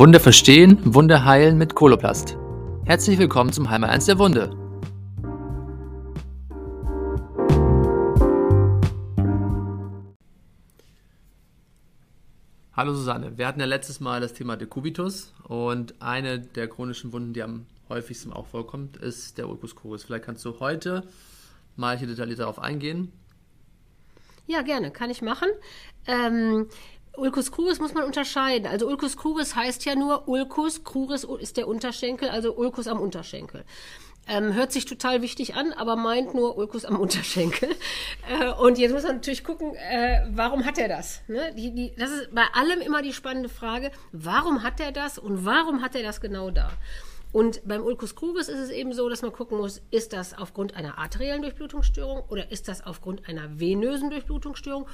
Wunde verstehen, Wunde heilen mit Koloplast. Herzlich willkommen zum Heimer 1 der Wunde. Hallo Susanne, wir hatten ja letztes Mal das Thema Dekubitus und eine der chronischen Wunden, die am häufigsten auch vorkommt, ist der Ulcus crurus. Vielleicht kannst du heute mal hier detailliert darauf eingehen. Ja, gerne, kann ich machen. Ähm, Ulcus crurus muss man unterscheiden. Also Ulcus crurus heißt ja nur Ulcus, crurus ist der Unterschenkel, also Ulcus am Unterschenkel. Ähm, hört sich total wichtig an, aber meint nur Ulcus am Unterschenkel. Äh, und jetzt muss man natürlich gucken, äh, warum hat er das? Ne? Die, die, das ist bei allem immer die spannende Frage, warum hat er das und warum hat er das genau da? Und beim Ulcus crurus ist es eben so, dass man gucken muss, ist das aufgrund einer arteriellen Durchblutungsstörung oder ist das aufgrund einer venösen Durchblutungsstörung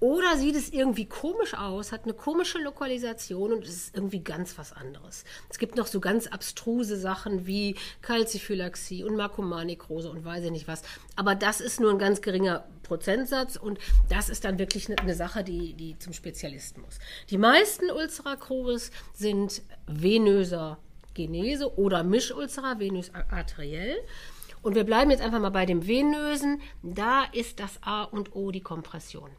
oder sieht es irgendwie komisch aus, hat eine komische Lokalisation und es ist irgendwie ganz was anderes. Es gibt noch so ganz abstruse Sachen wie Kalziphylaxie und Makromanekrose und weiß ich nicht was. Aber das ist nur ein ganz geringer Prozentsatz und das ist dann wirklich eine Sache, die, die zum Spezialisten muss. Die meisten Ulcera crurus sind venöser Genese oder Mischulcera venös arteriell. Und wir bleiben jetzt einfach mal bei dem venösen. Da ist das A und O die Kompression.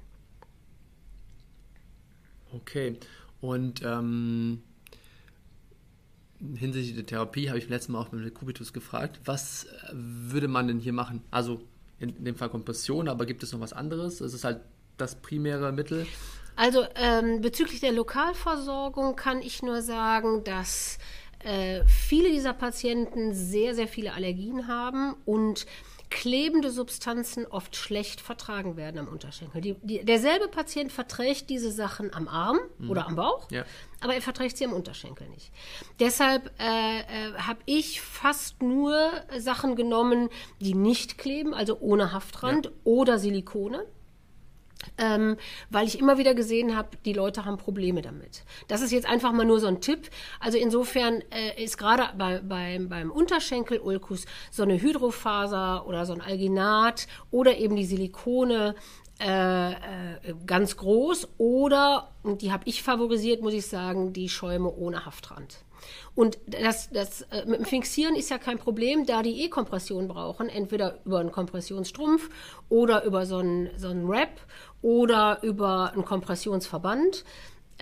Okay. Und ähm, hinsichtlich der Therapie habe ich letztes Mal auch mit Kubitus gefragt, was würde man denn hier machen? Also in, in dem Fall Kompression, aber gibt es noch was anderes? Es ist halt das primäre Mittel. Also ähm, bezüglich der Lokalversorgung kann ich nur sagen, dass äh, viele dieser Patienten sehr, sehr viele Allergien haben und klebende Substanzen oft schlecht vertragen werden am Unterschenkel. Die, die, derselbe Patient verträgt diese Sachen am Arm mhm. oder am Bauch, ja. aber er verträgt sie am Unterschenkel nicht. Deshalb äh, äh, habe ich fast nur Sachen genommen, die nicht kleben, also ohne Haftrand ja. oder Silikone ähm, weil ich immer wieder gesehen habe, die Leute haben Probleme damit. Das ist jetzt einfach mal nur so ein Tipp. Also insofern äh, ist gerade bei, bei, beim Unterschenkel Ulkus so eine Hydrofaser oder so ein Alginat oder eben die Silikone äh, äh, ganz groß oder, und die habe ich favorisiert, muss ich sagen, die Schäume ohne Haftrand. Und das, das äh, mit dem Fixieren ist ja kein Problem, da die E-Kompression brauchen, entweder über einen Kompressionsstrumpf oder über so einen, so einen Wrap oder über einen Kompressionsverband.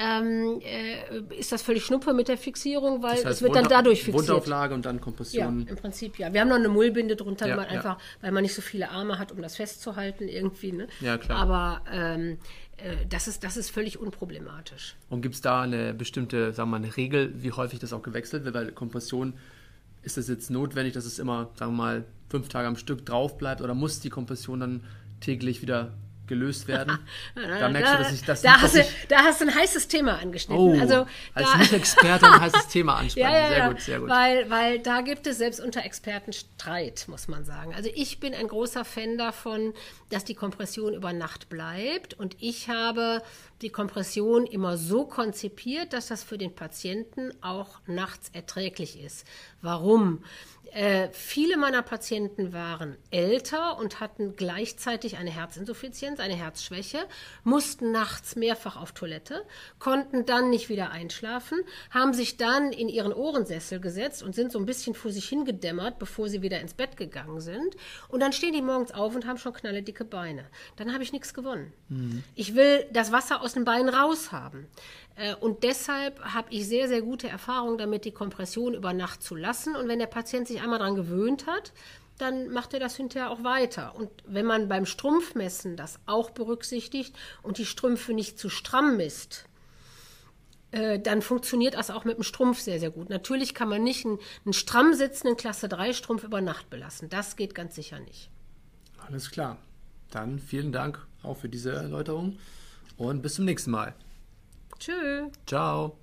Ähm, äh, ist das völlig schnuppe mit der Fixierung, weil das heißt, es wird dann dadurch fixiert. Wundauflage und dann Kompression. Ja, im Prinzip ja. Wir haben noch eine Mullbinde drunter, ja, ja. einfach, weil man nicht so viele Arme hat, um das festzuhalten irgendwie. Ne? Ja, klar. Aber ähm, äh, das, ist, das ist völlig unproblematisch. Und gibt es da eine bestimmte, sagen wir mal, eine Regel, wie häufig das auch gewechselt wird? Weil Kompression, ist es jetzt notwendig, dass es immer, sagen wir mal, fünf Tage am Stück drauf bleibt oder muss die Kompression dann täglich wieder gelöst werden. da merkst du, dass ich das. Da, hast, du, da hast du ein heißes Thema angeschnitten. Oh, also, als Nicht-Experte ein heißes Thema ansprechen. Ja, ja, sehr gut, sehr gut. Weil, weil da gibt es selbst unter Experten Streit, muss man sagen. Also ich bin ein großer Fan davon, dass die Kompression über Nacht bleibt. Und ich habe die Kompression immer so konzipiert, dass das für den Patienten auch nachts erträglich ist. Warum? Äh, viele meiner Patienten waren älter und hatten gleichzeitig eine Herzinsuffizienz, eine Herzschwäche, mussten nachts mehrfach auf Toilette, konnten dann nicht wieder einschlafen, haben sich dann in ihren Ohrensessel gesetzt und sind so ein bisschen vor sich hingedämmert, bevor sie wieder ins Bett gegangen sind. Und dann stehen die morgens auf und haben schon knalledicke Beine. Dann habe ich nichts gewonnen. Mhm. Ich will das Wasser aus den Beinen raushaben. Äh, und deshalb habe ich sehr, sehr gute Erfahrungen damit, die Kompression über Nacht zu lassen. Und wenn der Patient sich einmal daran gewöhnt hat, dann macht er das hinterher auch weiter. Und wenn man beim Strumpfmessen das auch berücksichtigt und die Strümpfe nicht zu stramm misst, äh, dann funktioniert das auch mit dem Strumpf sehr, sehr gut. Natürlich kann man nicht einen, einen stramm sitzenden Klasse 3 Strumpf über Nacht belassen. Das geht ganz sicher nicht. Alles klar. Dann vielen Dank auch für diese Erläuterung und bis zum nächsten Mal. Tschö. Ciao.